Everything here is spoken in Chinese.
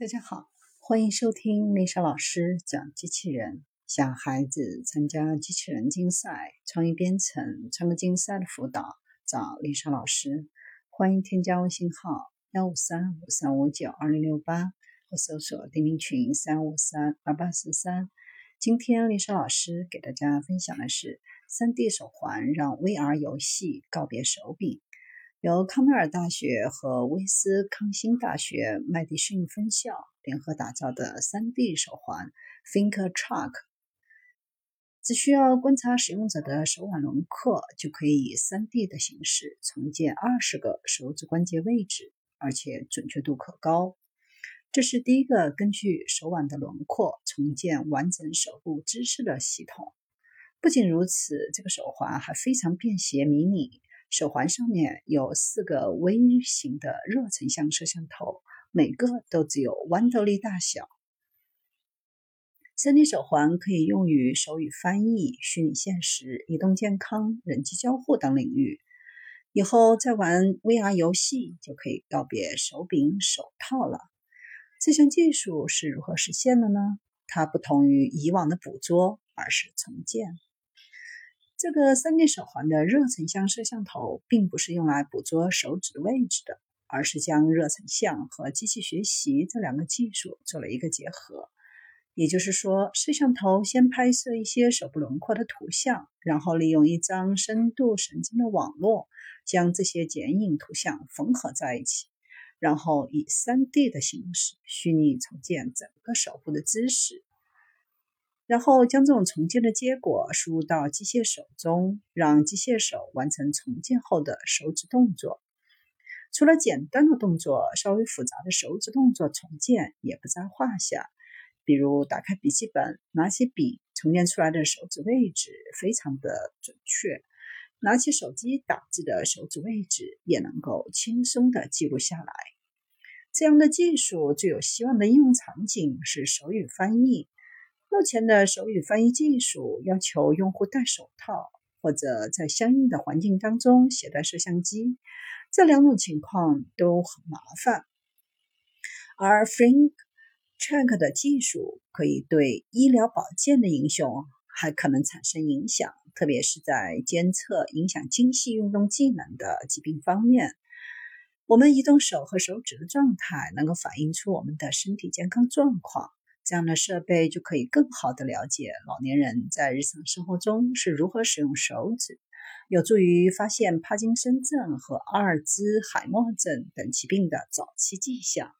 大家好，欢迎收听丽莎老师讲机器人。想孩子参加机器人竞赛、创意编程、创客竞赛的辅导，找丽莎老师。欢迎添加微信号幺五三五三五九二零六八，或搜索钉钉群三五三二八四三。今天丽莎老师给大家分享的是三 D 手环让 VR 游戏告别手柄。由康奈尔大学和威斯康星大学麦迪逊分校联合打造的 3D 手环 Finger Track，只需要观察使用者的手腕轮廓，就可以以 3D 的形式重建二十个手指关节位置，而且准确度可高。这是第一个根据手腕的轮廓重建完整手部姿势的系统。不仅如此，这个手环还非常便携迷你。手环上面有四个微型的热成像摄像头，每个都只有豌豆粒大小。3D 手环可以用于手语翻译、虚拟现实、移动健康、人机交互等领域。以后再玩 VR 游戏就可以告别手柄、手套了。这项技术是如何实现的呢？它不同于以往的捕捉，而是重建。这个 3D 手环的热成像摄像头并不是用来捕捉手指位置的，而是将热成像和机器学习这两个技术做了一个结合。也就是说，摄像头先拍摄一些手部轮廓的图像，然后利用一张深度神经的网络将这些剪影图像缝合在一起，然后以 3D 的形式虚拟重建整个手部的姿势。然后将这种重建的结果输入到机械手中，让机械手完成重建后的手指动作。除了简单的动作，稍微复杂的手指动作重建也不在话下。比如打开笔记本，拿起笔，重建出来的手指位置非常的准确；拿起手机打字的手指位置也能够轻松的记录下来。这样的技术最有希望的应用场景是手语翻译。目前的手语翻译技术要求用户戴手套，或者在相应的环境当中携带摄像机，这两种情况都很麻烦。而 Frank Track 的技术可以对医疗保健的英雄还可能产生影响，特别是在监测影响精细运动技能的疾病方面。我们移动手和手指的状态，能够反映出我们的身体健康状况。这样的设备就可以更好地了解老年人在日常生活中是如何使用手指，有助于发现帕金森症和阿尔兹海默症等疾病的早期迹象。